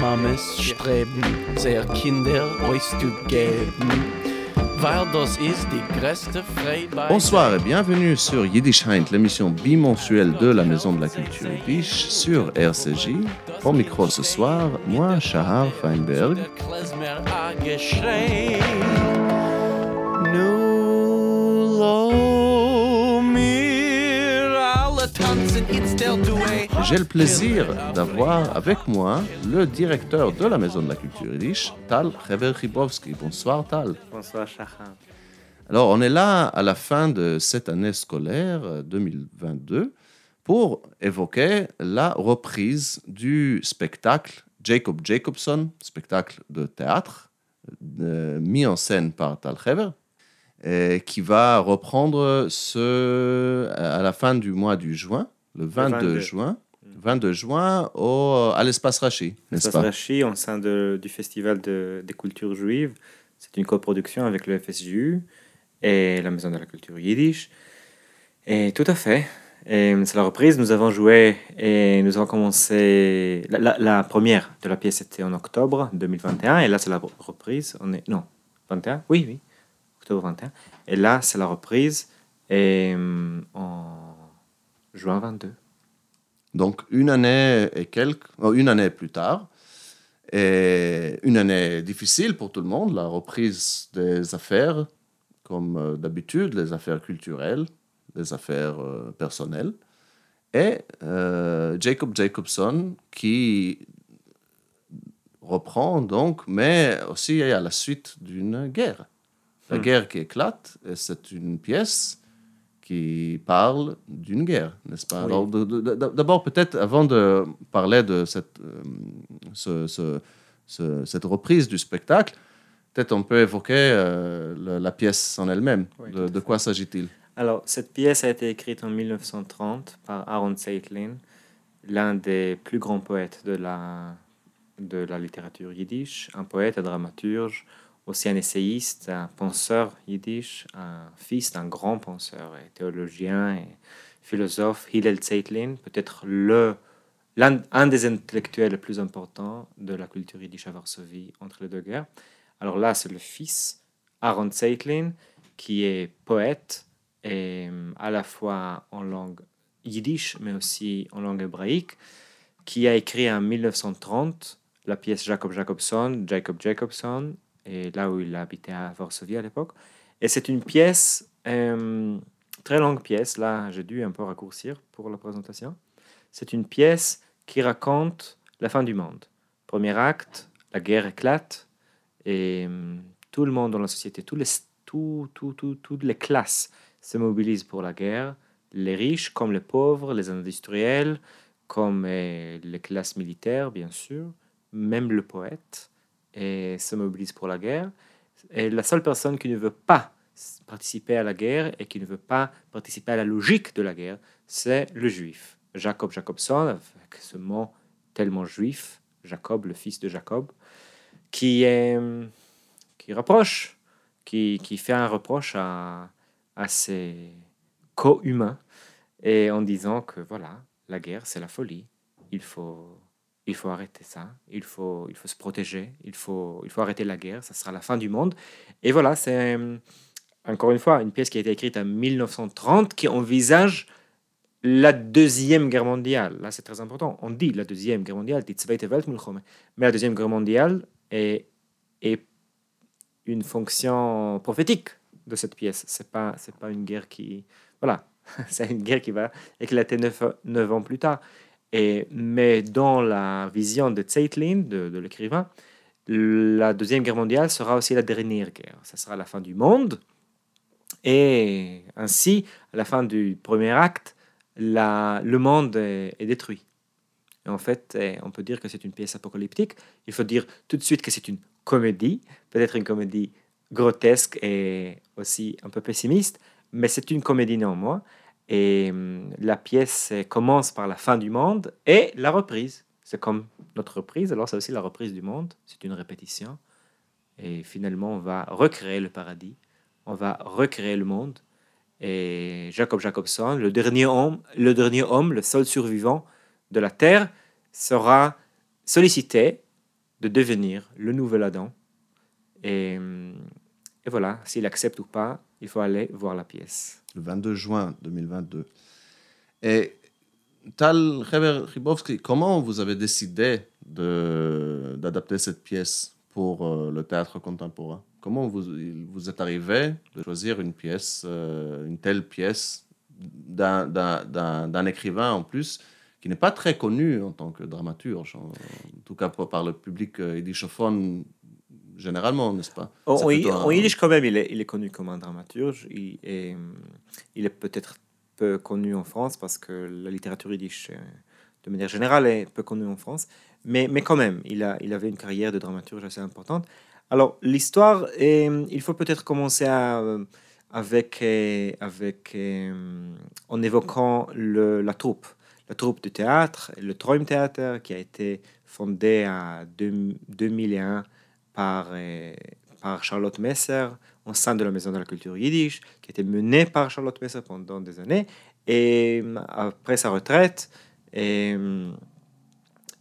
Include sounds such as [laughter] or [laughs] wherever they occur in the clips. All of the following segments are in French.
Mames streben, sehr Kinder auszugeben. Weil das ist die größte Freiheit. Bonsoir et bienvenue sur Yiddish Heint, l'émission bimensuelle de la Maison de la Culture Yiddish sur RCJ. Au micro ce soir, moi, Shahar Feinberg. Tanzen jetzt der. J'ai le plaisir d'avoir avec moi le directeur de la Maison de la Culture Yiddish, Tal Hever Chibowski. Bonsoir Tal. Bonsoir Shahar. Alors, on est là à la fin de cette année scolaire euh, 2022 pour évoquer la reprise du spectacle Jacob Jacobson, spectacle de théâtre euh, mis en scène par Tal Hever, et qui va reprendre ce, à la fin du mois du juin, le 22, 22. juin, 22 juin au, à l'espace Rachi, pas? Rachi, au sein de- du Festival de- des cultures juives. C'est une coproduction avec le FSJU et la Maison de la culture yiddish. Et tout à fait. Et c'est la reprise. Nous avons joué et nous avons commencé. La, la- la première de la pièce était en octobre 2021. Et là, c'est la reprise. On est, non, 21 Oui, oui. Octobre 21. Et là, c'est la reprise. Et hum, en juin 22. Donc, une année et quelques, oh, une année plus tard, et une année difficile pour tout le monde, la reprise des affaires, comme euh, d'habitude, les affaires culturelles, les affaires euh, personnelles, et euh, Jacob Jacobson qui reprend donc, mais aussi à la suite d'une guerre. La Hmm. guerre qui éclate, et c'est une pièce qui parle d'une guerre, n'est-ce pas? Oui. D'abord, peut-être, avant de parler de cette, euh, ce- ce- ce- cette reprise du spectacle, peut-être on peut évoquer euh, la pièce en elle-même. Oui, de, quoi s'agit-il? Alors, cette pièce a été écrite en 1930 par Aaron Zeitlin, l'un des plus grands poètes de la, de la littérature yiddish, un poète, un dramaturge, aussi un essayiste, un penseur yiddish, un fils d'un grand penseur et théologien et philosophe, Hillel Zeitlin, peut-être le un des intellectuels les plus importants de la culture yiddish à Varsovie entre les deux guerres. Alors là, c'est le fils, Aaron Zeitlin, qui est poète, et euh, à la fois en langue yiddish, mais aussi en langue hébraïque, qui a écrit en 1930 la pièce Jacob Jacobson, Jacob Jacobson, et là où il habitait à Varsovie à l'époque. Et c'est une pièce, euh, très longue pièce, là j'ai dû un peu raccourcir pour la présentation. C'est une pièce qui raconte la fin du monde. Premier acte, la guerre éclate, et euh, tout le monde dans la société, toutes les classes se mobilisent pour la guerre, les riches comme les pauvres, les industriels, comme euh, les classes militaires, bien sûr, même le poète, et se mobilise pour la guerre. Et la seule personne qui ne veut pas participer à la guerre et qui ne veut pas participer à la logique de la guerre, c'est le juif. Jacob Jacobson, avec ce mot tellement juif, Jacob, le fils de Jacob, qui, est, qui reproche, qui, qui fait un reproche à, à ses co-humains, et en disant que voilà, la guerre, c'est la folie. Il faut, il faut arrêter ça, il faut, il faut se protéger, il faut, il faut arrêter la guerre, ça sera la fin du monde. Et voilà, c'est euh, encore une fois une pièce qui a été écrite en 1930 qui envisage la deuxième guerre mondiale. Là, c'est très important. On dit la deuxième guerre mondiale, die Zweite. Mais la deuxième guerre mondiale est, une fonction prophétique de cette pièce. C'est pas, pas une guerre qui, voilà, [laughs] c'est une guerre qui va éclater neuf ans plus tard. Mais dans la vision de Zeitlin, de, l'écrivain, la deuxième guerre mondiale sera aussi la dernière guerre. Ça sera la fin du monde. Et ainsi, à la fin du premier acte, le monde est, détruit. En fait, eh, on peut dire que c'est une pièce apocalyptique. Il faut dire tout de suite que c'est une comédie, peut-être une comédie grotesque et aussi un peu pessimiste, mais c'est une comédie néanmoins. Et hum, la pièce eh, commence par la fin du monde et la reprise. C'est comme notre reprise, alors c'est aussi la reprise du monde. C'est une répétition. Et finalement, on va recréer le paradis, on va recréer le monde. Et Jacob Jacobson, le dernier homme, le dernier homme, le seul survivant de la Terre, sera sollicité de devenir le nouvel Adam. Et, et voilà, s'il accepte ou pas, il faut aller voir la pièce. Le 22 juin 2022. Et Tal Ribowski, comment vous avez décidé d'adapter cette pièce pour euh, le théâtre contemporain? Comment vous, vous êtes arrivé de choisir une pièce, euh, une telle pièce d'un écrivain en plus qui n'est pas très connu en tant que dramaturge, en, tout cas par le public euh, généralement, n'est-ce pas? En, yiddish, quand même, il est, il est, connu comme un dramaturge. Il est, il est peut-être peu connu en France parce que la littérature yiddish, euh, de manière générale, est peu connue en France. Mais, mais quand même, il, a, il avait une carrière de dramaturge assez importante. Alors, l'histoire, il faut peut-être commencer à, euh, avec, euh, avec, en évoquant le, la troupe. La troupe de théâtre, le Traumtheater, qui a été fondé en 2001 par, par Charlotte Messer au sein de la Maison de la Culture Yiddish, qui été menée par Charlotte Messer pendant des années. Et après sa retraite, et,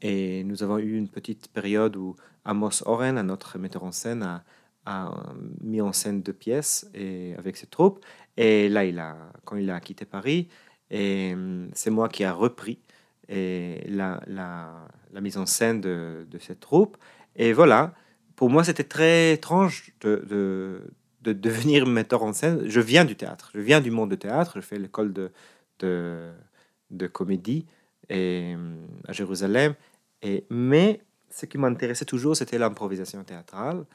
et nous avons eu une petite période où Amos Oren, notre metteur en scène, a, mis en scène deux pièces et, avec ses troupes. Et là, il a, quand il a quitté Paris, c'est moi qui a repris et la, la, la, mise en scène de, de cette troupe. Et voilà, pour moi, c'était très étrange de, de, de, devenir [laughs] metteur en scène. Je viens du théâtre, je viens du monde du théâtre, je fais l'école de, de, de, comédie et, à Jérusalem. Et, mais ce qui m'intéressait toujours, c'était l'improvisation théâtrale.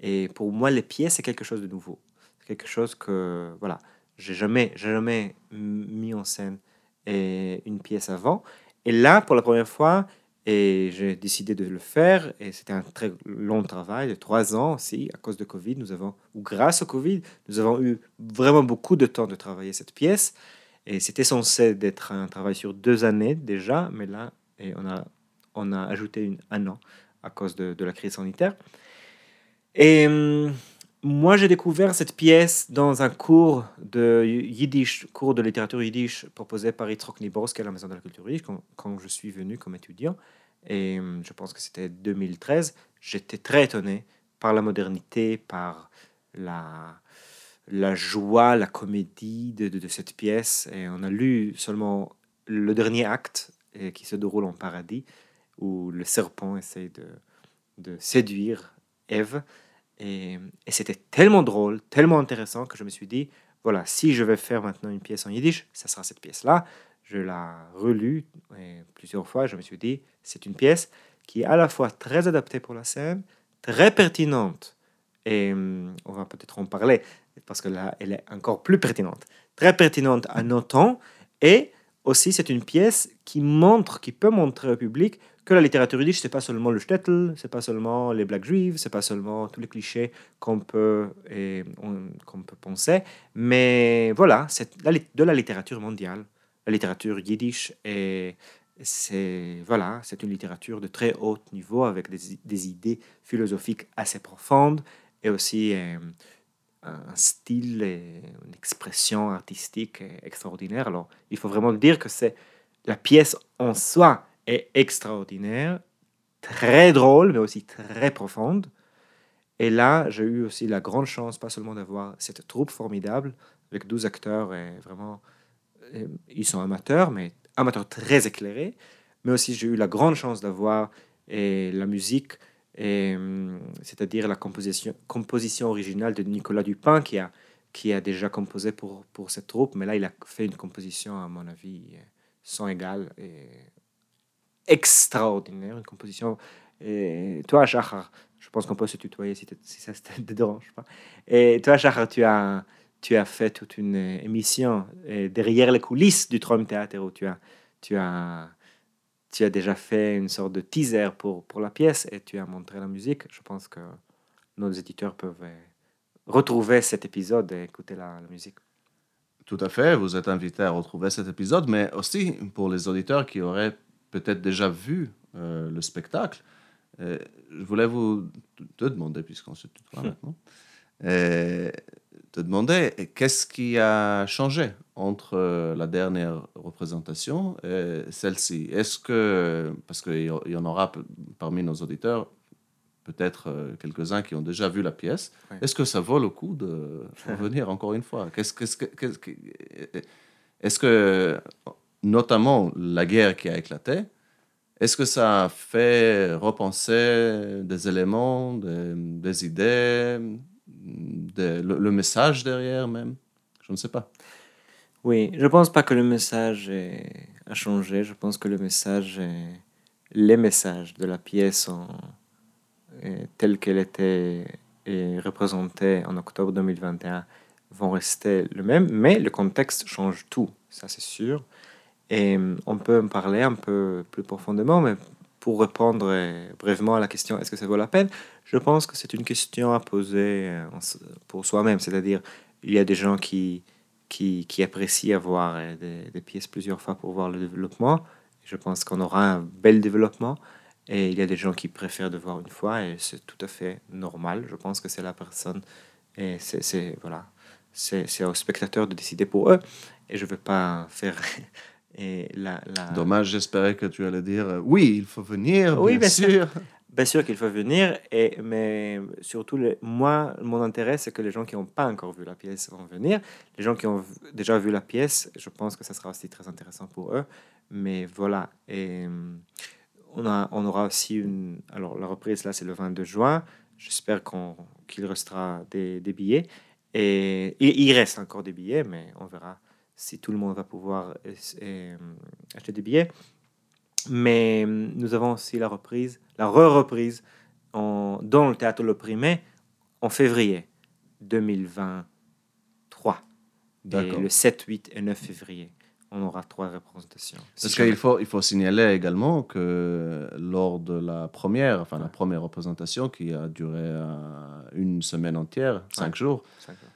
Et pour moi, les pièces, c'est quelque chose de nouveau. C'est quelque chose que, voilà, j'ai jamais, jamais mis en scène une pièce avant. Et là, pour la première fois, et j'ai décidé de le faire. Et c'était un très long travail de trois ans aussi, à cause de Covid. Nous avons, ou grâce au Covid, nous avons eu vraiment beaucoup de temps de travailler cette pièce. Et c'était censé être un travail sur deux années déjà, mais là, et on, a, on a ajouté un an à cause de, de la crise sanitaire. Et hum, moi, j'ai découvert cette pièce dans un cours de yiddish, cours de littérature yiddish proposé par Yitzhak Niborsk à la Maison de la Culture Yiddish quand, je suis venu comme étudiant. Et hum, je pense que c'était 2013. J'étais très étonné par la modernité, par la, joie, la comédie de, cette pièce. Et on a lu seulement le dernier acte qui se déroule en paradis, où le serpent essaie de, de séduire Ève. Et, c'était tellement drôle, tellement intéressant que je me suis dit, voilà, si je vais faire maintenant une pièce en yiddish, ça sera cette pièce-là. Je la relue plusieurs fois, je me suis dit, c'est une pièce qui est à la fois très adaptée pour la scène, très pertinente, et hum, on va peut-être en parler, parce que là, elle est encore plus pertinente, très pertinente à nos temps, et aussi c'est une pièce qui montre, qui peut montrer au public que la littérature yiddish, c'est pas seulement le shtetl, c'est pas seulement les black juifs, c'est pas seulement tous les clichés qu'on peut, qu'on peut penser, mais voilà, c'est de la littérature mondiale. La littérature yiddish est, c'est voilà, c'est une littérature de très haut niveau avec des, des idées philosophiques assez profondes et aussi euh, un style et une expression artistique extraordinaire. Alors, il faut vraiment dire que c'est la pièce en soi est extraordinaire, très drôle, mais aussi très profonde. Et là, j'ai eu aussi la grande chance, pas seulement d'avoir cette troupe formidable, avec 12 acteurs, et vraiment, ils sont amateurs, mais amateurs très éclairés, mais aussi j'ai eu la grande chance d'avoir la musique, c'est-à-dire la composition, composition originale de Nicolas Dupin, qui a, qui a déjà composé pour, pour cette troupe, mais là, il a fait une composition, à mon avis, sans égal et extraordinaire, une composition. Et toi, Shahar, je pense qu'on peut se tutoyer si, si ça te [laughs] dérange pas. Et toi, Shahar, tu as, tu as fait toute une émission derrière les coulisses du Trom Théâtre où tu, as, tu as déjà fait une sorte de teaser pour, pour la pièce et tu as montré la musique. Je pense que nos éditeurs peuvent retrouver cet épisode et écouter la, la musique. Tout à fait, vous êtes invité à retrouver cet épisode, mais aussi pour les auditeurs qui auraient peut-être déjà vu euh, le spectacle, euh, je voulais vous te demander, puisqu'on se tutoie [laughs] maintenant, euh, te demander qu'est-ce qui a changé entre euh, la dernière représentation et celle-ci? Est-ce que, parce qu'il y en aura parmi nos auditeurs, peut-être euh, quelques-uns qui ont déjà vu la pièce, est-ce que ça vaut le coup de revenir encore une fois? Qu'est-ce, qu'est-ce, qu'est-ce, Est-ce que, notamment la guerre qui a éclaté, est-ce que ça a fait repenser des éléments, des, idées, le, message derrière même? Je ne sais pas. Oui, je ne pense pas que le message a changé. Je pense que le message, les messages de la pièce telle qu'elle était représentée en octobre 2021 vont rester le même, mais le contexte change tout, ça c'est sûr. Et euh, on peut en parler un peu plus profondément, mais pour répondre euh, brièvement à la question est-ce que ça vaut la peine, je pense que c'est une question à poser euh, pour soi-même. C'est-à-dire, il y a des gens qui, qui, apprécient avoir des, des, pièces plusieurs fois pour voir le développement. Je pense qu'on aura un bel développement. Et il y a des gens qui préfèrent de voir une fois et c'est tout à fait normal. Je pense que c'est la personne et c'est voilà, c'est au spectateur de décider pour eux. Et je ne veux pas faire Et la, Dommage, j'espérais que tu allais dire euh, oui, il faut venir, oui, bien, sûr. Bien sûr qu'il faut venir, et, mais surtout, moi, mon intérêt, c'est que les gens qui n'ont pas encore vu la pièce vont venir. Les gens qui ont déjà vu la pièce, je pense que ça sera aussi très intéressant pour eux. Mais voilà, et on, a, on aura aussi une... Alors, la reprise, là, c'est le 22 juin. J'espère qu'on qu'il restera des, des, billets. Et il reste encore des billets, mais on verra si tout le monde va pouvoir euh, euh, acheter des billets. Mais euh, nous avons aussi la reprise, la re-reprise en, dans le théâtre L'Opprimé en février 2023. le 7, 8 et 9 février. On aura trois représentations. Parce qu'il faut, il faut signaler également que lors de la première, enfin la première représentation qui a duré une semaine entière, cinq jours, cinq jours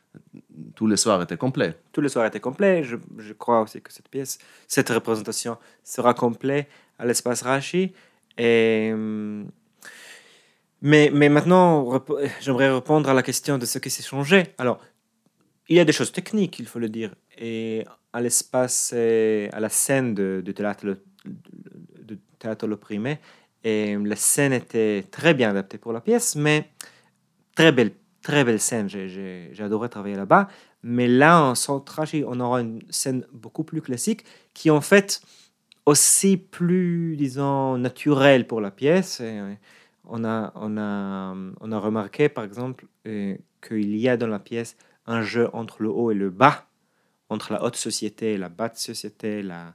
tous les soirs étaient complets. Tous les soirs étaient complets. Je, crois aussi que cette pièce, cette représentation sera complète à l'espace Rachi. Euh, mais, maintenant, j'aimerais répondre à la question de ce qui s'est changé. Alors, il y a des choses techniques, il faut le dire. Et à l'espace, à la scène de, théâtre, de théâtre l'opprimé, et la scène était très bien adaptée pour la pièce, mais très belle très belle scène, j'ai adoré travailler là-bas. Mais là, en Centragie, on aura une scène beaucoup plus classique qui, en fait, aussi plus, disons, naturelle pour la pièce. Euh, on, a, remarqué, par exemple, euh, qu'il y a dans la pièce un jeu entre le haut et le bas, entre la haute société et la basse société, la,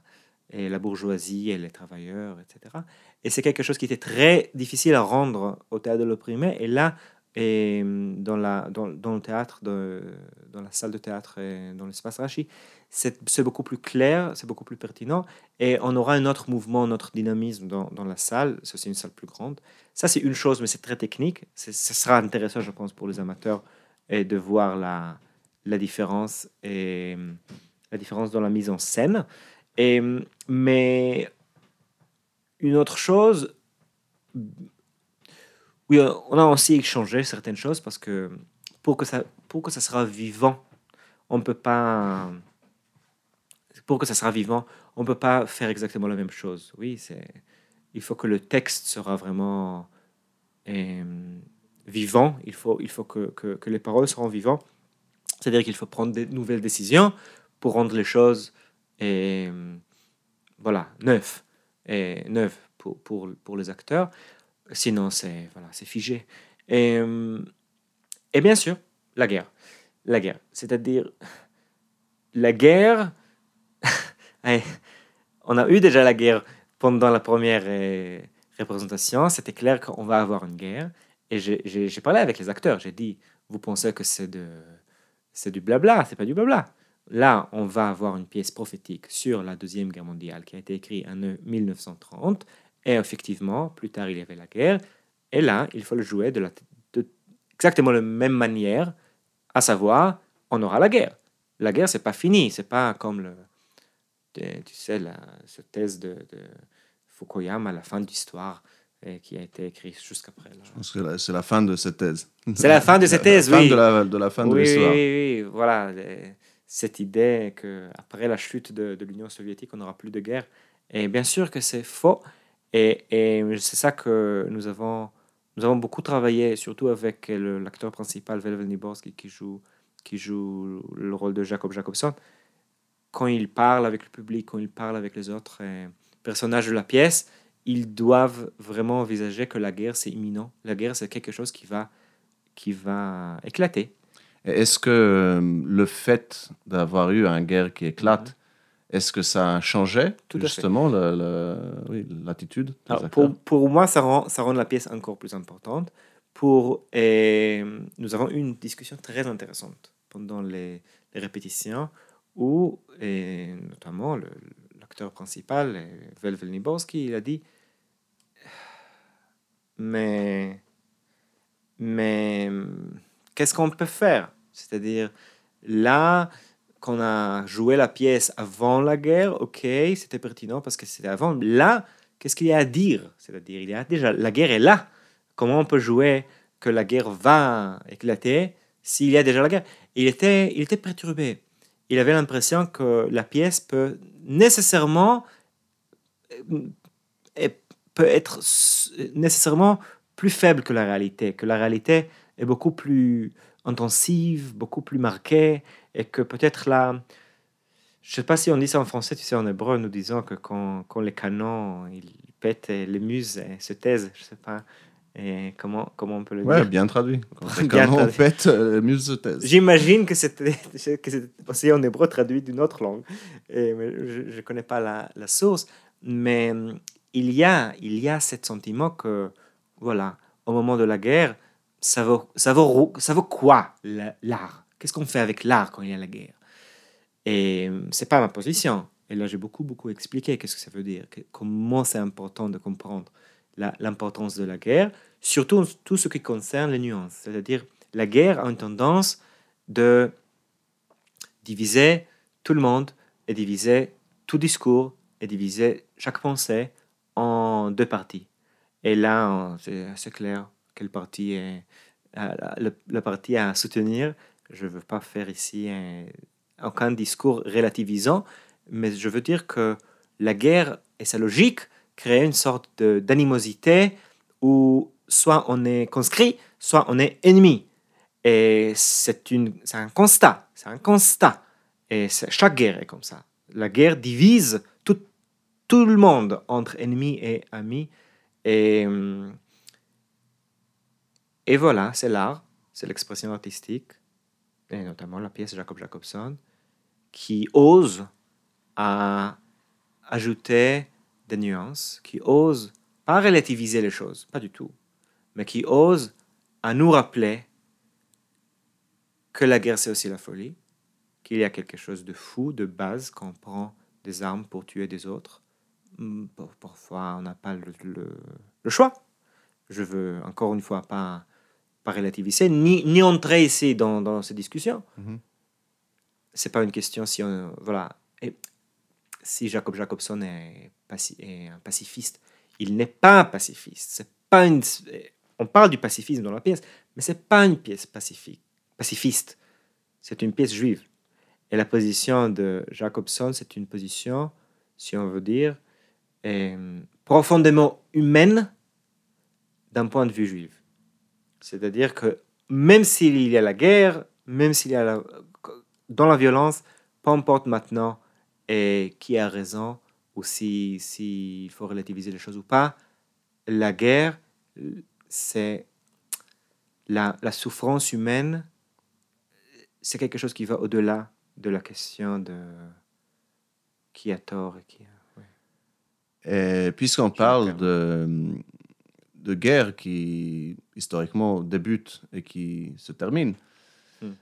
la bourgeoisie et les travailleurs, etc. Et c'est quelque chose qui était très difficile à rendre au théâtre de l'opprimé. Et là, et mm, dans, la, dans, dans le théâtre, dans la salle de théâtre et dans l'espace Rachi, c'est beaucoup plus clair, c'est beaucoup plus pertinent. Et on aura un autre mouvement, un autre dynamisme dans, dans la salle. C'est aussi une salle plus grande. Ça, c'est une chose, mais c'est très technique. Ce sera intéressant, je pense, pour les amateurs et de voir la, la différence et mm, la différence dans la mise en scène. Et, mm, mais une autre chose, oui, euh, on a aussi échangé certaines choses parce que pour que ça, pour que ça sera vivant, on peut pas. Pour que ça sera vivant, on peut pas faire exactement la même chose. Oui, c'est. Il faut que le texte sera vraiment euh, vivant. Il faut, il faut que, que, les paroles seront vivantes. C'est-à-dire qu'il faut prendre des nouvelles décisions pour rendre les choses et, euh, voilà, neuves, et neuves pour, pour, pour les acteurs. Sinon, c'est voilà, figé. Et, euh, et bien sûr, la guerre. La guerre. C'est-à-dire, la guerre. [laughs] on a eu déjà la guerre pendant la première euh, représentation. C'était clair qu'on va avoir une guerre. Et j'ai parlé avec les acteurs. J'ai dit Vous pensez que c'est de, c'est du blabla? C'est pas du blabla. Là, on va avoir une pièce prophétique sur la Deuxième Guerre mondiale qui a été écrite en 1930 et effectivement, plus tard, il y avait la guerre. Et là, il faut le jouer de, la, de exactement la même manière, à savoir, on aura la guerre. La guerre, c'est pas fini. C'est pas comme le, tu sais, la, cette thèse de, de, Fukuyama à la fin de l'histoire. qui a été écrit jusqu'après. Je pense que c'est la fin de cette thèse. C'est la fin de cette [laughs] thèse, la fin oui. De la, de la fin de oui, l'histoire. oui, oui, oui, voilà. Cette idée qu'après la chute de, de l'Union soviétique, on n'aura plus de guerre. Et bien sûr que c'est faux. Et, et c'est ça que nous avons, nous avons beaucoup travaillé, surtout avec l'acteur principal, Velvel Niborski, qui joue, qui joue le rôle de Jacob Jacobson. Quand il parle avec le public, quand il parle avec les autres euh, personnages de la pièce, ils doivent vraiment envisager que la guerre, c'est imminent. La guerre, c'est quelque chose qui va, qui va éclater. Est-ce que euh, le fait d'avoir eu une guerre qui éclate, est-ce que ça a changé Mhm. Tout justement oui, l'attitude pour, pour moi, ça rend, ça rend la pièce encore plus importante. Pour, et nous avons eu une discussion très intéressante pendant les, les répétitions où, et notamment, l'acteur principal, Velvel Niborski, il a dit Mais, mais qu'est-ce qu'on peut faire? C'est-à-dire, là, qu'on a joué la pièce avant la guerre, ok, c'était pertinent parce que c'était avant. Là, qu'est-ce qu'il y a à dire? C'est-à-dire, il y a déjà la guerre est là. Comment on peut jouer que la guerre va éclater s'il y a déjà la guerre? Il était, il était perturbé. Il avait l'impression que la pièce peut nécessairement euh, peut être nécessairement plus faible que la réalité, que la réalité est beaucoup plus intensive, beaucoup plus marquée, et que peut-être là, je sais pas si on dit ça en français, tu sais, en hébreu, nous disons que quand, quand les canons ils pètent et les muses se taisent, je sais pas, et comment, comment on peut le Ouais, dire? bien traduit. Quand [laughs] Bien c'est canon, traduit. en fait, euh, les muses se taisent. J'imagine [laughs] que c'était aussi en hébreu traduit d'une autre langue. Et, je ne connais pas la, la source. Mais hum, il y a, il y a ce sentiment que, voilà, au moment de la guerre, ça vaut, ça vaut, ça vaut quoi la- l'art? Qu'est-ce qu'on fait avec l'art quand il y a la guerre? Et hum, c'est pas ma position. Et là, j'ai beaucoup, beaucoup expliqué qu'est-ce que ça veut dire, comment c'est important de comprendre la- l'importance de la guerre, surtout tout ce qui concerne les nuances. C'est-à-dire, la guerre a une tendance de diviser tout le monde et diviser tout discours et diviser chaque pensée en deux parties. Et là, c'est clair quel parti est euh, le, le parti à soutenir. Je ne veux pas faire ici un- aucun discours relativisant, mais je veux dire que la guerre et sa logique créent une sorte d'animosité où soit on est conscrit, soit on est ennemi. Et c'est un constat, c'est un constat. Et chaque guerre est comme ça. La guerre divise tout, le monde entre ennemis et amis. Et, hum, et voilà, c'est l'art, c'est l'expression artistique, et notamment la pièce Jacob Jacobson, qui ose à ajouter des nuances, qui ose pas relativiser les choses, pas du tout, mais qui ose à nous rappeler que la guerre c'est aussi la folie, qu'il y a quelque chose de fou, de base, quand on prend des armes pour tuer des autres. Hmm, par- Parfois, on n'a pas le, le- le choix. Je veux encore une fois pas, pas relativiser, ni, ni entrer ici dans, dans ces discussions. Mhm. C'est pas une question si on, voilà. Et si Jacob Jacobson est, paci- est un pacifiste, il n'est pas un pacifiste. C'est pas une, on parle du pacifisme dans la pièce, mais c'est pas une pièce pacifique, pacifiste. C'est une pièce juive. Et la position de Jacobson, c'est une position, si on veut dire, euh, profondément humaine d'un point de vue juif. C'est-à-dire que même s'il y a la guerre, même s'il y a la- dans la violence, peu importe maintenant et qui a raison ou s'il si, s'il faut relativiser les choses ou pas, la guerre, c'est la, la souffrance humaine, c'est quelque chose qui va au-delà de la question de qui a tort et qui a... ouais. Puisqu'on parle de, de guerre qui historiquement débute et qui se termine, Hmm.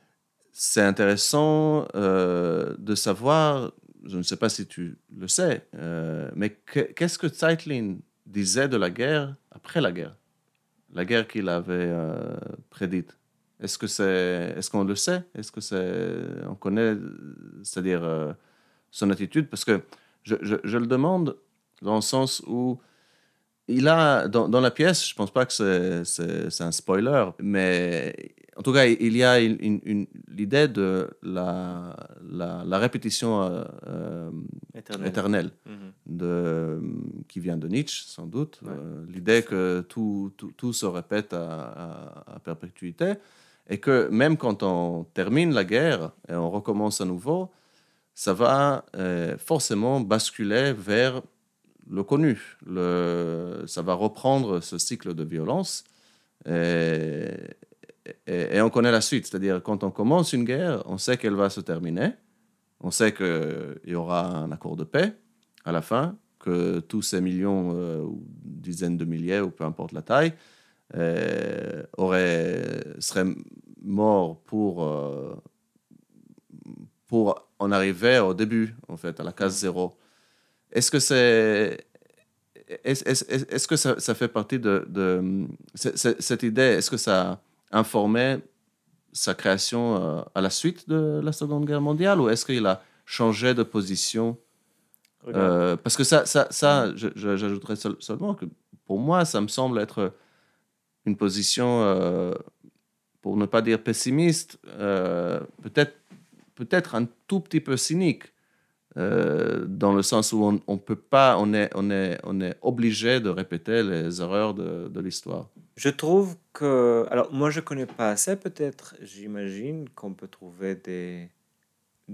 c'est intéressant euh, de savoir, je ne sais pas si tu le sais, euh, mais que- qu'est-ce que Zeitlin disait de la guerre après la guerre? La guerre qu'il avait euh, prédite. Est-ce que c'est, est-ce qu'on le sait? Est-ce que c'est, on connaît, c'est-à-dire son attitude? Parce que je, je- je le demande dans le sens où il a, dans, dans la pièce, je pense pas que c'est- un spoiler, mais en tout cas, il y a une- une- une- l'idée de la, la, la répétition euh, euh, Éternel. éternelle, Mhm. de, qui vient de Nietzsche, sans doute. Ouais. Euh, l'idée que tout, tout, tout se répète à, à- à perpétuité, et que même quand on termine la guerre et on recommence à nouveau, ça va euh, forcément basculer vers le connu. Ça va reprendre ce cycle de violence. Et, on connaît la suite. C'est-à-dire, quand on commence une guerre, on sait qu'elle va se terminer. On sait qu'il y aura un accord de paix à la fin, que tous ces millions euh, ou dizaines de milliers, ou peu importe la taille, euh, seraient morts pour, euh, pour en arriver au début, en fait, à la case zéro. Est-ce que c'est. Est-ce est-ce- est-ce que ça, ça fait partie de. de cette idée, est-ce que ça a informé sa création euh, à la suite de la Seconde Guerre mondiale ou est-ce qu'il a changé de position? Euh, Parce que ça, ça, ça j'ajouterais seul- seulement que pour moi, ça me semble être une position, euh, pour ne pas dire pessimiste, euh, peut-être peut-être un tout petit peu cynique, euh, dans le sens où on, on peut pas, on est, obligé de répéter les erreurs de, l'histoire. Je trouve que. Alors, moi, je connais pas assez, peut-être. J'imagine qu'on peut trouver des,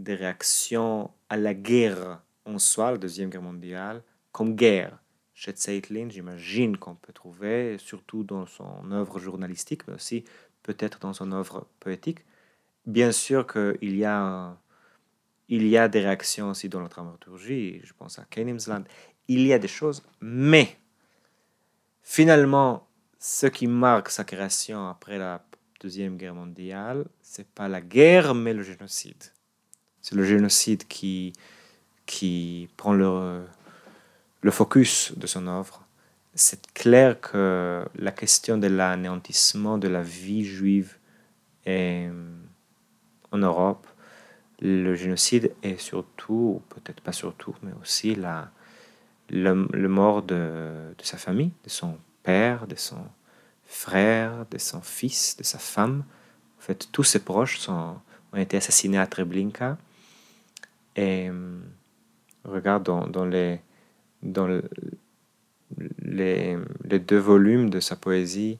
réactions à la guerre en soi, la Deuxième Guerre mondiale, comme guerre. Chez Zeitlin, j'imagine qu'on peut trouver, surtout dans son œuvre journalistique, mais aussi peut-être dans son œuvre poétique. Bien sûr qu'il y a. Il y a des réactions aussi dans la dramaturgie, je pense à Kenimsland. Il y a des choses, mais finalement, ce qui marque sa création après la Deuxième Guerre mondiale, c'est pas la guerre, mais le génocide. C'est le génocide qui, qui prend le, le focus de son œuvre. C'est clair que la question de l'anéantissement de la vie juive est, en Europe, le génocide est surtout, ou peut-être pas surtout, mais aussi la, le, mort de, sa famille, de son père, de son frère, de son fils, de sa femme. En fait, tous ses proches ont été assassinés à Treblinka. Et euh, regarde dans, les, dans le- les, deux volumes de sa poésie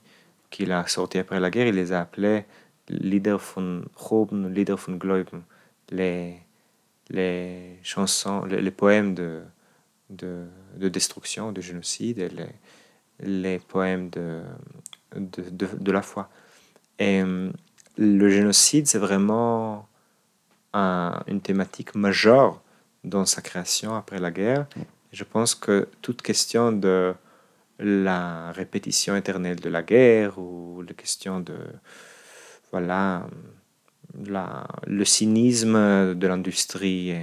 qu'il a sortis après la guerre, il les a appelés Lieder von Groben, Lieder von Gläuben, les, les chansons, les, poèmes de, de, de destruction, de génocide, et les, les poèmes de, de, de, de la foi. Et euh, le génocide, c'est vraiment un- une thématique majeure dans sa création après la guerre. Je pense que toute question de la répétition éternelle de la guerre ou la question de voilà le cynisme de l'industrie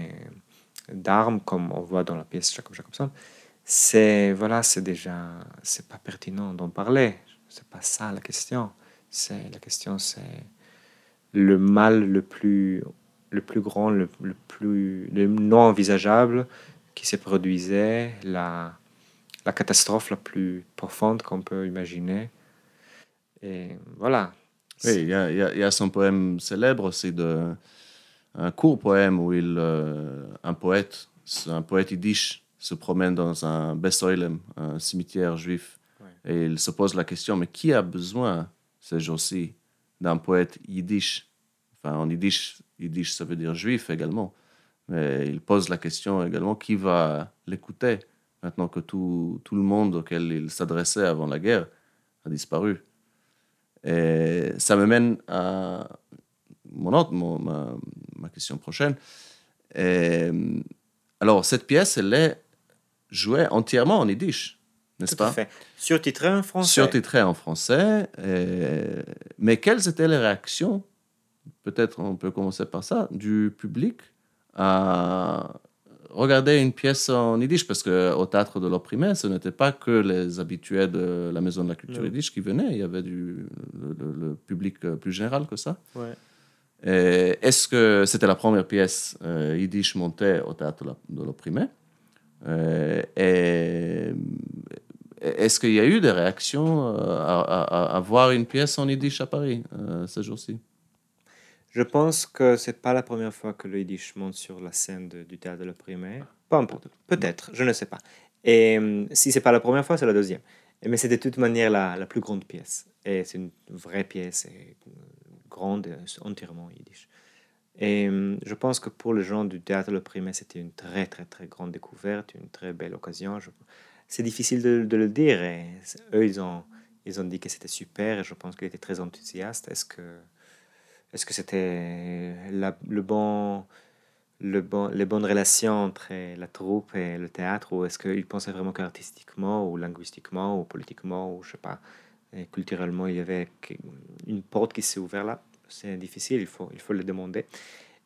d'armes comme on voit dans la pièce Jacob Jacobson c'est voilà c'est déjà c'est pas pertinent d'en parler. C'est pas ça la question. C'est la question c'est le mal le plus le plus grand le, le plus non envisageable qui se produisait la catastrophe la plus profonde qu'on peut imaginer. Et voilà Oui, il y a, y y son poème célèbre aussi, de, un court poème où il, euh, un poète, un poète yiddish, se promène dans un Besoilem, un cimetière juif, Ouais. et il se pose la question, mais qui a besoin ces jours-ci d'un poète yiddish? Enfin, en yiddish, yiddish ça veut dire juif également, mais il pose la question également, qui va l'écouter maintenant que tout, tout le monde auquel il s'adressait avant la guerre a disparu? Et ça me mène à mon autre, mon- ma, ma question prochaine. Et, alors, cette pièce, elle est jouée entièrement en yiddish, n'est-ce pas? fait surtitré en français Surtitrée en français. et- Mais quelles étaient les réactions, peut-être on peut commencer par ça, du public à regarder une pièce en yiddish Parce qu'au théâtre de l'opprimé, ce n'était pas que les habitués de la Maison de la Culture Non. yiddish qui venaient, il y avait du, le, le- le public euh, plus général que ça. Ouais. Est-ce que c'était la première pièce euh, yiddish montée au théâtre de l'opprimé Euh, Et est-ce qu'il y a eu des réactions à, à- à voir une pièce en yiddish à Paris euh, ce jour-ci Je pense que c'est pas la première fois que le Yiddish monte sur la scène du théâtre de l'opprimé. Peu importe, peut-être, je ne sais pas. Et hum, si c'est pas la première fois, c'est la deuxième. Mais c'est de toute manière la, la plus grande pièce. Et c'est une vraie pièce, euh, grande, et entièrement Yiddish. Et je pense que pour les gens du théâtre de l'opprimé, c'était une très très très grande découverte, une très belle occasion. C'est difficile de, le dire. Eux, ils ont, ils ont dit que c'était super et je pense qu'ils étaient très enthousiastes. Est-ce que est-ce que c'était le bon, le bon, les bonnes relations entre la troupe et le théâtre ou est-ce qu'ils pensaient vraiment qu'artistiquement ou linguistiquement ou politiquement ou je sais pas, et culturellement il y avait une porte qui s'est ouverte là? C'est difficile, il faut, il faut le demander.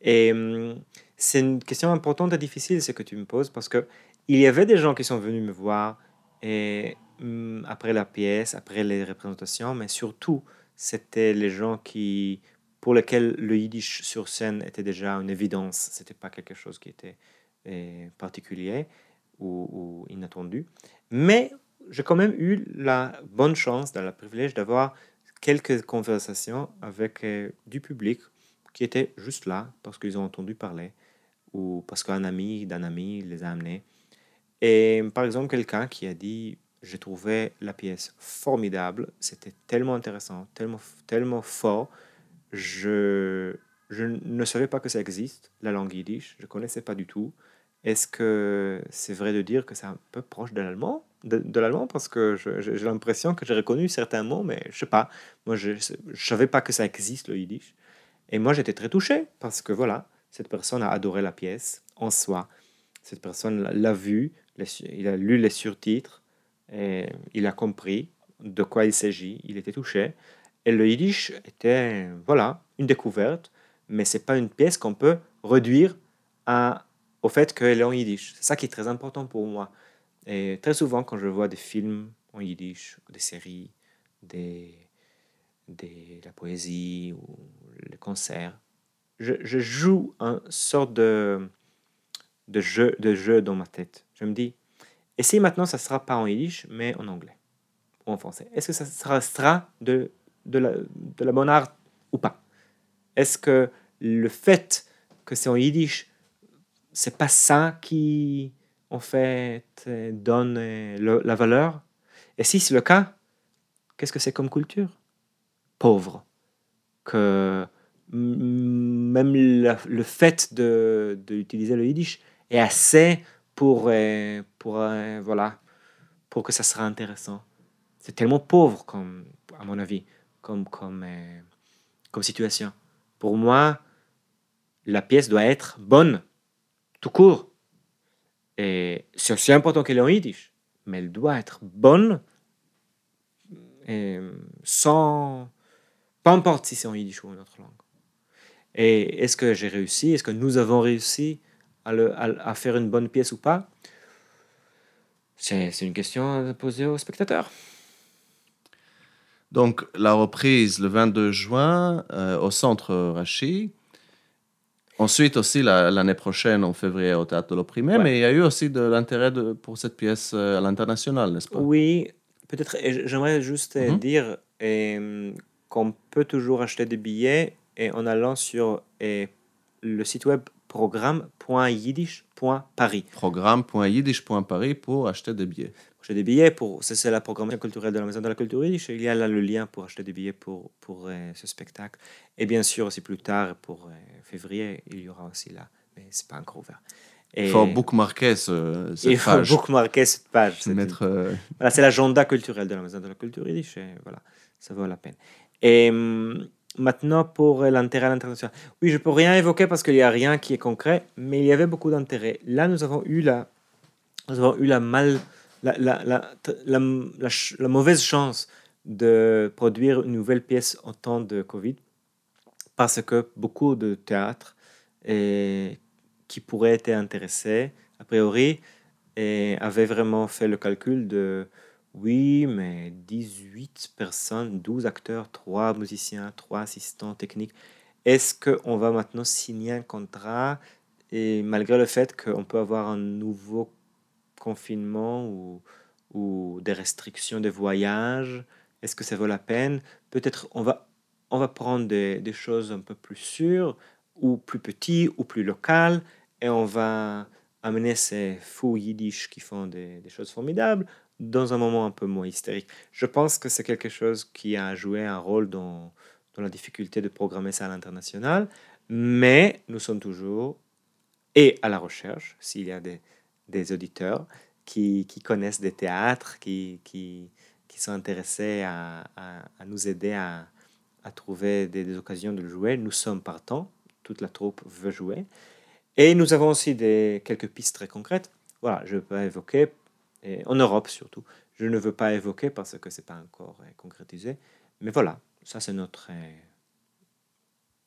Et hum, c'est une question importante et difficile ce que tu me poses parce que il y avait des gens qui sont venus me voir et hum, après la pièce, après les représentations, mais surtout c'était les gens qui pour lesquels le yiddish sur scène était déjà une évidence. C'était pas quelque chose qui était eh, particulier ou, ou inattendu. Mais j'ai quand même eu la bonne chance, le privilège d'avoir quelques conversations avec eh, du public qui était juste là parce qu'ils ont entendu parler ou parce qu'un ami d'un ami les a amenés. Et par exemple, quelqu'un qui a dit J'ai trouvé la pièce formidable, c'était tellement intéressant, tellement, tellement fort je, je ne savais pas que ça existe, la langue yiddish. Je ne connaissais pas du tout. Est-ce que c'est vrai de dire que c'est un peu proche de l'allemand? De, l'allemand Parce que j'ai l'impression que j'ai reconnu certains mots, mais je sais pas. Moi, je ne savais pas que ça existe, le yiddish. Et moi, j'étais très touché parce que voilà, cette personne a adoré la pièce en soi. Cette personne l'a- vue, il a lu les surtitres, et il a compris de quoi il s'agit, il était touché. Et le yiddish était, voilà, une découverte, mais c'est pas une pièce qu'on peut réduire à, au fait qu'elle est en yiddish. C'est ça qui est très important pour moi. Et très souvent, quand je vois des films en yiddish, des séries, des, des, la poésie ou les concerts, je, je joue un sorte de, de, jeu, de jeu dans ma tête. Je me dis, et si maintenant ça sera pas en yiddish, mais en anglais ou en français Est-ce que ça sera, sera de, de, la, de la bonne art ou pas Est-ce que le fait que c'est en yiddish, c'est pas ça qui, en fait, donne euh, le- la valeur? Et si c'est le cas, qu'est-ce que c'est comme culture? Pauvre. Que même la- le fait de, de utiliser le yiddish est assez pour, euh, pour, euh, voilà, pour que ça sera intéressant. C'est tellement pauvre, comme, à mon avis, comme, comme, euh, comme situation. Pour moi, la pièce doit être bonne, tout court. Et c'est aussi important qu'elle est en yiddish, mais elle doit être bonne euh, sans... Peu importe si c'est en yiddish ou en autre langue. Et est-ce que j'ai réussi? Est-ce que nous avons réussi à, à- faire une bonne pièce ou pas? C'est une question à poser aux spectateurs. Donc, la reprise le 22 juin euh, au centre Rachi. Ensuite aussi la- l'année prochaine, en février, au théâtre de l'opprimé. Ouais. Mais il y a eu aussi de l'intérêt pour cette pièce euh, à l'international, n'est-ce pas? Oui, peut-être. J'aimerais juste euh, Mhm. dire qu'on peut toujours acheter des billets et en allant sur le site web programme.yiddish.paris. Programme.yiddish.paris pour acheter des billets. Acheter des billets pour. C'est la programmation culturelle de la Maison de la Culture et Il y a là le lien pour acheter des billets pour, pour euh, ce spectacle. Et bien sûr, aussi plus tard, pour euh, février, il y aura aussi là. Mais c'est pas encore ouvert. Et Il faut bookmarker ce, cette il faut page. bookmarker cette page. C'est mettre, euh, voilà, c'est l'agenda culturel de la Maison de la Culture et voilà, ça vaut la peine. Et hum, maintenant, pour l'intérêt à l'international. Oui, je peux rien évoquer parce qu'il n'y a rien qui est concret, mais il y avait beaucoup d'intérêt. Là, nous avons eu la, nous avons eu la mal, la, la, la, mauvaise chance de produire une nouvelle pièce en temps de Covid parce que beaucoup de théâtres qui pourraient être intéressés, a priori, et avaient vraiment fait le calcul de oui, mais 18 personnes, 12 acteurs, 3 musiciens, 3 assistants techniques. Est-ce qu'on va maintenant signer un contrat? Et malgré le fait qu'on peut avoir un nouveau confinement ou, des restrictions de voyage Est-ce que ça vaut la peine? Peut-être on va, on va prendre des, choses un peu plus sûres, ou plus petites, ou plus locales, et on va amener ces fous yiddish qui font des, choses formidables dans un moment un peu moins hystérique. Je pense que c'est quelque chose qui a joué un rôle dans la difficulté de programmer ça à l'international, mais nous sommes toujours et à la recherche, s'il y a des, des auditeurs qui, qui, connaissent des théâtres, qui, qui, qui sont intéressés à, à, nous aider à, à trouver des, occasions de le jouer. Nous sommes partants, toute la troupe veut jouer. Et nous avons aussi des, quelques pistes très concrètes. Voilà, je peux évoquer, et en Europe surtout. Je ne veux pas évoquer parce que ce n'est pas encore concrétisé. Mais voilà, ça c'est notre,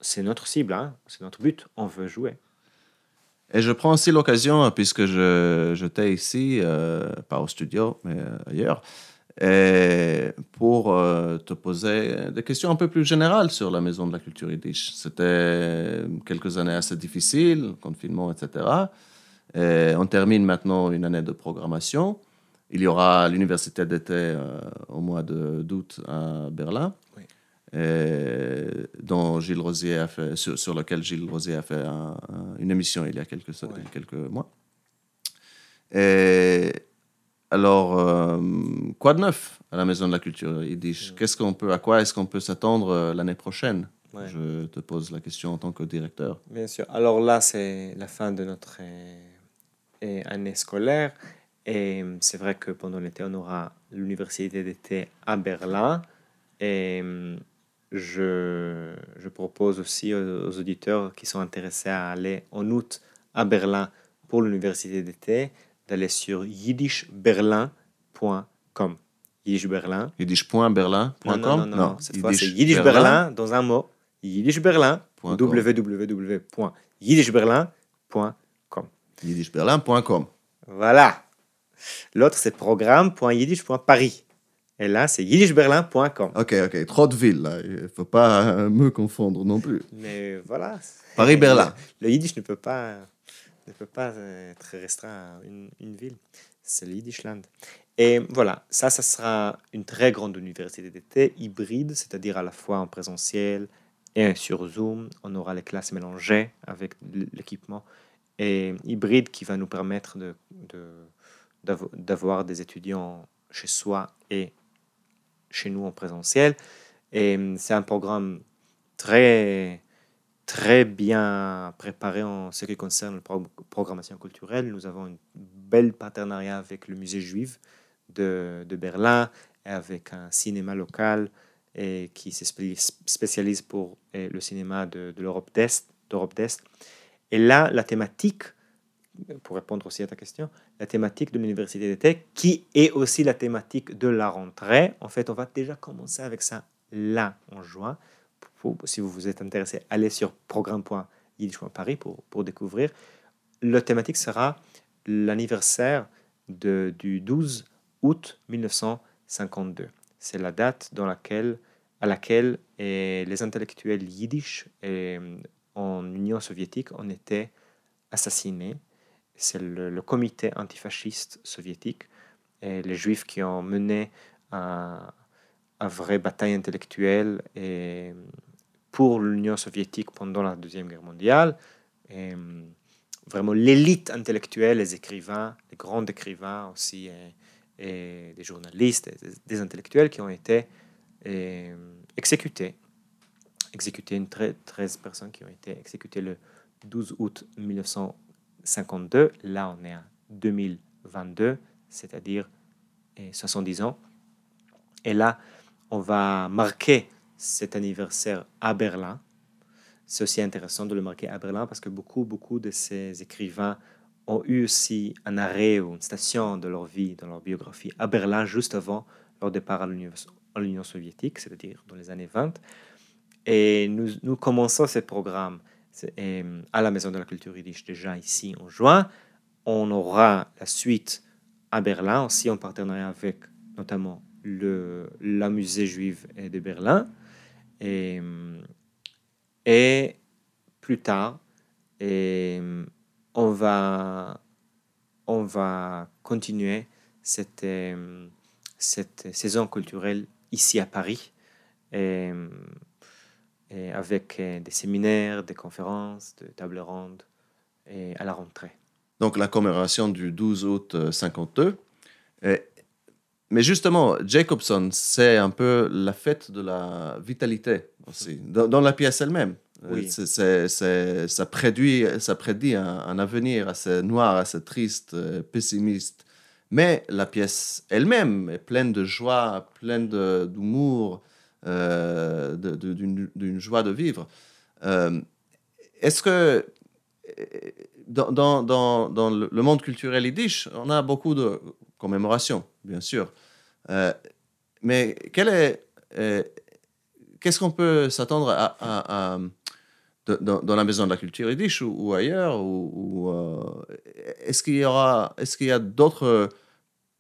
c'est notre cible, hein? c'est notre but. On veut jouer. Et je prends aussi l'occasion, puisque je, j'étais ici, euh, pas au studio, mais euh, ailleurs, pour euh, te poser des questions un peu plus générales sur la Maison de la Culture Yiddish. C'était quelques années assez difficiles, confinement, etc. Et on termine maintenant une année de programmation. Il y aura l'université d'été au mois d'août à Berlin, oui. Et, dont Gilles Rosier a fait, sur, sur lequel Gilles Rosier a fait un, une émission il y a quelques, mois. Et alors, euh, quoi de neuf à la Maison de la Culture Yiddish? Ouais. Qu'est-ce qu'on peut, à quoi est-ce qu'on peut s'attendre euh, l'année prochaine? Ouais. Je te pose la question en tant que directeur. Bien sûr. Alors là, c'est la fin de notre euh, année scolaire. Et c'est vrai que pendant l'été, on aura l'université d'été à Berlin. Et je, je propose aussi aux, aux, auditeurs qui sont intéressés à aller en août à Berlin pour l'université d'été d'aller sur yiddishberlin.com. Yiddishberlin. Yiddish.berlin.com non, non, non, non, cette fois c'est Yiddish Berlin dans un mot. Yiddishberlin. www.yiddishberlin.com. Yiddishberlin.com. Voilà. L'autre, c'est programme.yiddish.paris. Et là, c'est yiddishberlin.com. Ok, ok. Trop de villes, là. Il ne faut pas me confondre non plus. Mais voilà. Paris-Berlin. Le, [laughs] le, yiddish ne peut pas, ne peut pas être restreint à une, une ville. C'est le Yiddishland. Et voilà, ça, ça sera une très grande université d'été hybride, c'est-à-dire à la fois en présentiel et sur Zoom. On aura les classes mélangées avec l'équipement et hybride qui va nous permettre de, de d'avoir des étudiants chez soi et chez nous en présentiel. Et c'est un programme très, très bien préparé en ce qui concerne la pro programmation culturelle. Nous avons un bel partenariat avec le musée juif de, de Berlin et avec un cinéma local et qui se spécialise pour le cinéma de, l'Europe d'Est. Et là, la thématique pour répondre aussi à ta question, la thématique de l'université d'été, qui est aussi la thématique de la rentrée. En fait, on va déjà commencer avec ça là en juin. Si vous vous êtes intéressé, allez sur programme.yiddish.paris pour, pour découvrir. La thématique sera l'anniversaire du 12 août 1952. C'est la date dans laquelle, à laquelle les intellectuels yiddish en Union soviétique ont été assassinés c'est le, comité antifasciste soviétique et les juifs qui ont mené une un vraie bataille intellectuelle et pour l'Union soviétique pendant la Deuxième Guerre mondiale. Et vraiment l'élite intellectuelle, les écrivains, les grands écrivains aussi, et, des journalistes, des, intellectuels qui ont été exécutés. Exécutés, une 13 personnes qui ont été exécutées le 12 août 1900. 52, là on est en 2022, c'est-à-dire 70 ans. Et là, on va marquer cet anniversaire à Berlin. C'est aussi intéressant de le marquer à Berlin parce que beaucoup, beaucoup de ces écrivains ont eu aussi un arrêt ou une station de leur vie, dans leur biographie, à Berlin, juste avant leur départ à l'Union soviétique, c'est-à-dire dans les années 20. Et nous, nous commençons ce programme à la Maison de la Culture Yiddish déjà ici en juin. On aura la suite à Berlin, aussi en partenariat avec notamment le, la musée juive de Berlin. Et, et plus tard, et on, va, on va continuer cette, euh, cette saison culturelle ici à Paris, et avec euh, des séminaires, des conférences, des tables rondes, et à la rentrée. Donc la commémoration du 12 août 52. Et- mais justement, Jacobson, c'est un peu la fête de la vitalité aussi, dans, dans la pièce elle-même. Euh, ça, prédit, ça prédit un, un avenir assez noir, assez triste, euh, pessimiste. Mais la pièce elle-même est pleine de joie, pleine de- d'humour, euh, d'une d'une joie de vivre. Euh, Est-ce que euh, dans, le monde culturel yiddish, on a beaucoup de commémorations, bien sûr. Euh, mais euh, qu'est-ce qu'on peut s'attendre à, dans, la maison de la culture yiddish ou, ailleurs ou, euh, Est-ce qu'il y est-ce qu'il y a d'autres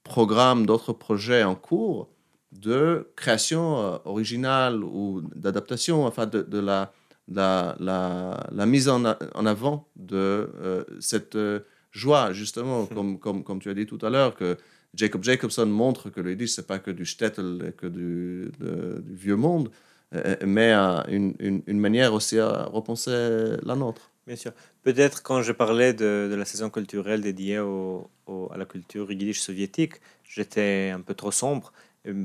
programmes, d'autres projets en cours de création euh, originale ou d'adaptation, enfin de, de la, la, la, la mise en, a- en avant de euh, cette euh, joie, justement, comme, comme, comme tu as dit tout à l'heure, que Jacob Jacobson montre que le yiddish, c'est pas que du shtetl, et que du, de- du vieux monde, mais une, une, une manière aussi à repenser la nôtre. Bien sûr. Peut-être quand je parlais de, de la saison culturelle dédiée au, au- à la culture yiddish soviétique, j'étais un peu trop sombre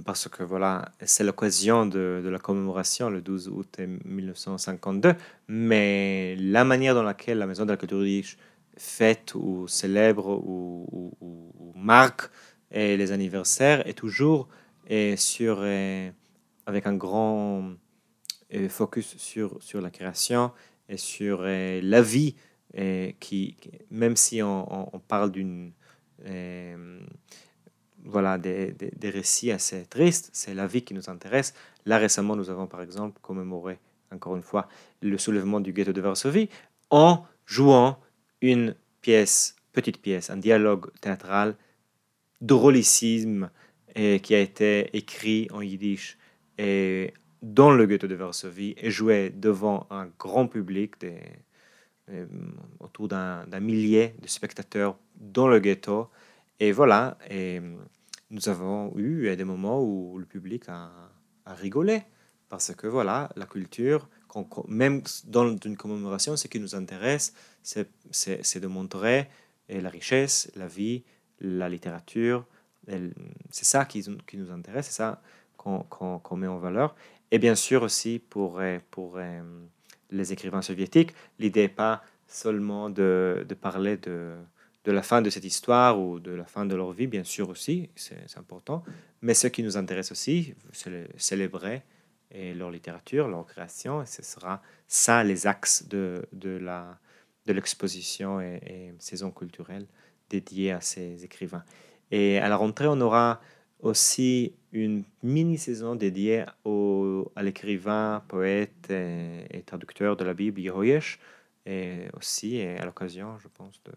parce que voilà, c'est l'occasion de, la commémoration le 12 août 1952, mais la manière dans laquelle la maison de la culture fête ou célèbre ou, marque et les anniversaires est toujours et sur, euh, avec un grand euh, focus sur, sur la création et sur euh, la vie, euh, qui, même si on, parle d'une euh, voilà, des, des- récits assez tristes, c'est la vie qui nous intéresse. Là, récemment, nous avons par exemple commémoré, encore une fois, le soulèvement du ghetto de Varsovie en jouant une pièce, petite pièce, un dialogue théâtral drôlicisme qui a été écrit en yiddish et dans le ghetto de Varsovie et joué devant un grand public, autour d'un millier de spectateurs dans le ghetto. Et voilà, et nous avons eu des moments où le public a, rigolé parce que voilà, la culture, même dans une commémoration, ce qui nous intéresse, c'est de montrer eh, la richesse, la vie, la littérature. Elle- C'est ça qui, nous intéresse, c'est ça qu'on met en valeur. Et bien sûr aussi pour, euh, les écrivains soviétiques, l'idée n'est pas seulement de parler de, de la fin de cette histoire ou de la fin de leur vie, bien sûr aussi, c'est important, mais ce qui nous intéresse aussi, c'est célébrer leur littérature, leur création, et ce sera ça les axes de, de de l'exposition et, saison culturelle dédiée à ces écrivains. Et à la rentrée, on aura aussi une mini-saison dédiée au, à l'écrivain, poète et, traducteur de la Bible, Yehoyesh, et aussi à l'occasion, je pense, de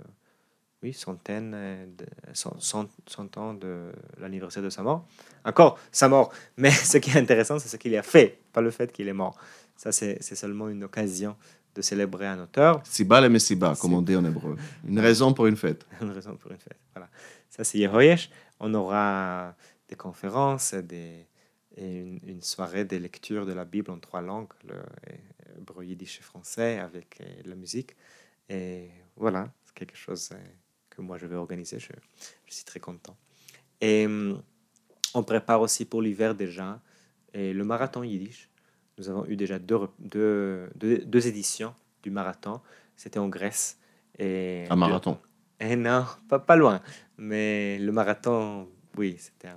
oui, centaines, euh, de, cent, cent- cent ans de l'anniversaire de sa mort. Encore, sa mort. Mais [laughs] ce qui est intéressant, c'est ce qu'il a fait, pas le fait qu'il est mort. Ça, c'est seulement une occasion de célébrer un auteur. Siba le Messiba, comme on dit en hébreu. Une raison pour une fête. [laughs] une raison pour une fête. Voilà. Ça, c'est Yehoyesh. On aura des conférences, des, et une, une soirée de lecture de la Bible en trois langues, le hébreu, yiddish et français, avec euh, la musique. Et voilà, c'est quelque chose euh, que moi je vais organiser. Je, je suis très content. Et hum, on prépare aussi pour l'hiver déjà et le marathon yiddish. Nous avons eu déjà deux, deux, deux, deux éditions du marathon. C'était en Grèce. Et Un marathon. eh non, pas, pas loin. Mais le marathon, oui, c'était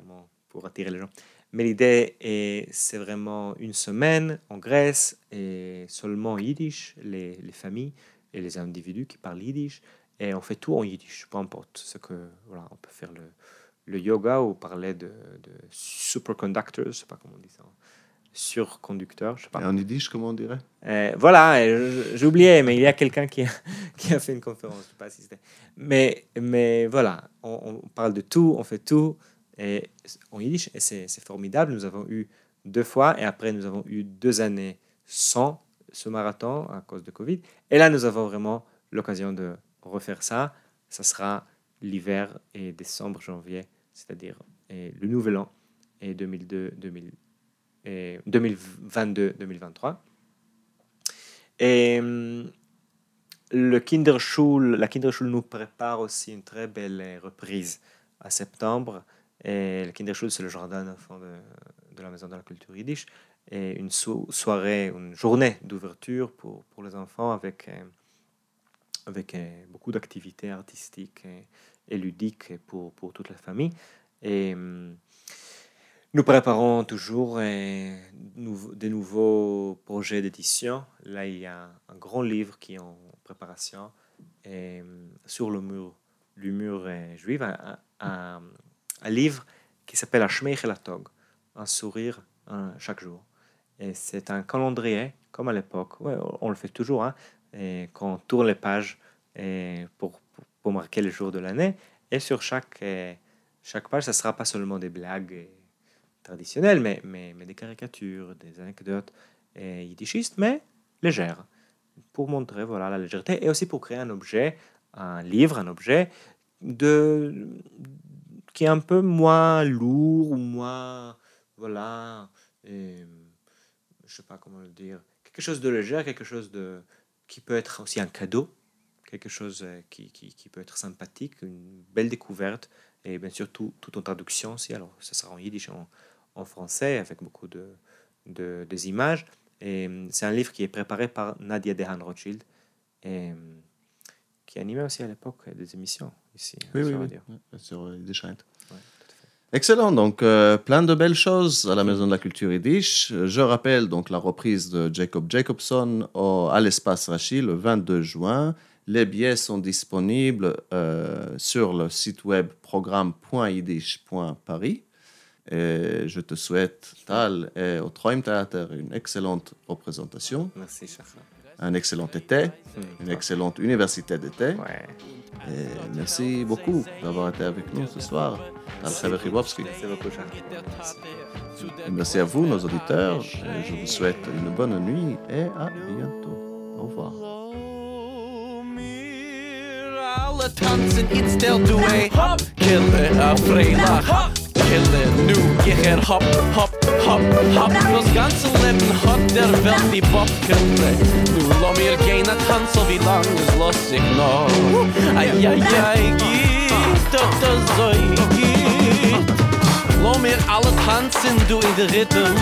pour attirer les gens. Mais l'idée, est, c'est vraiment une semaine en Grèce et seulement yiddish, les, les familles et les individus qui parlent yiddish. Et on fait tout en yiddish, peu importe. Ce que, voilà, on peut faire le, le yoga ou parler de, de superconductors, je sais pas comment on dit ça. Surconducteurs, je sais pas. Et en yiddish, comment on dirait? Euh, voilà, je- j'ai oublié, mais il y a quelqu'un qui a, [laughs] qui a fait une conférence, je sais pas si c'était. Mais, mais voilà, on, on parle de tout, on fait tout et en yiddish, et c'est formidable. Nous avons eu deux fois, et après nous avons eu deux années sans ce marathon à cause de Covid. Et là, nous avons vraiment l'occasion de refaire ça. Ça sera l'hiver et décembre, janvier. c'est-à-dire euh, le Nouvel An et 2002, 2000, 2022-2023. Et hum, le Kinderschule, la Kinderschule nous prépare aussi une très belle reprise à septembre. Et le Kinderschule, c'est le jardin d'enfants de, de, la Maison de la Culture Yiddish. Et une soirée, une journée d'ouverture pour, pour les enfants avec, euh, avec euh, beaucoup d'activités artistiques et, ludiques pour, pour toute la famille. Et hum, nous préparons toujours euh, des nouveaux projets d'édition. Là, il y a un grand livre qui est en préparation et, sur le mur, le mur juif, un, livre qui s'appelle Ashmeich la Tog, un sourire chaque jour. Et c'est un calendrier, comme à l'époque, on le fait toujours, hein, et quand on tourne les pages pour, pour, marquer les jours de l'année. Et sur chaque, chaque page, ça ne sera pas seulement des blagues traditionnelles, mais, mais, des caricatures, des anecdotes yiddishistes, mais légères, pour montrer voilà, la légèreté et aussi pour créer un objet, un livre, un objet de, qui est un peu moins lourd ou moins, voilà, et, je sais pas comment le dire, quelque chose de léger, quelque chose de, qui peut être aussi un cadeau, quelque chose euh, qui, qui, qui peut être sympathique, une belle découverte, et bien sûr tout, tout en traduction aussi, alors ça sera en yiddish, en, en français avec beaucoup de, de des images. Et hum, c'est un livre qui est préparé par Nadia Dehan Rothschild et hum, qui animait aussi à l'époque des émissions ici oui, sur oui, oui, sur euh, Excellent, donc euh, plein de belles choses à la Maison de la Culture Yiddish. Je rappelle donc la reprise de Jacob Jacobson au, à l'espace Rachid le 22 juin. Les billets sont disponibles euh, sur le site web programme.yiddish.paris. Et je te souhaite, Tal, et au Träum Theater, une excellente représentation. Merci, cher. Un excellent été, une excellente université d'été. Ouais. Et merci beaucoup d'avoir été avec nous ce soir. Merci beaucoup. Merci à vous, nos auditeurs. Et je vous souhaite une bonne nuit et à bientôt. Au revoir. Alle tanzen, it's still do a hop, kille a freilach. Kille, nu, ich er hop, hop, hop, hop. Das ganze Leben hat der Welt die Bob kille. Nu, lo mir gehen a tanzel, wie lang is los ich noch. Ai, ai, ai, geht, doch das so geht. Lo mir alle tanzen, du in der Rhythm.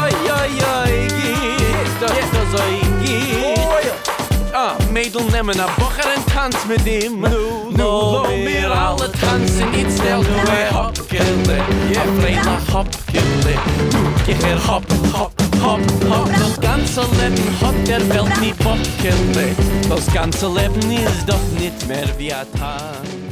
Ai, ai, ai, geht, doch das so geht. Ah, Mädel nemmen a Bocher en tanz mit ihm. Nu, nu, lo mir alle tanzen It's still du e hop, kille Je freila hop, kille Nu, ich er hop, hop, hop, hop Das ganze Leben hat der Welt nie kille Das ganze Leben ist doch nicht mehr wie a Tag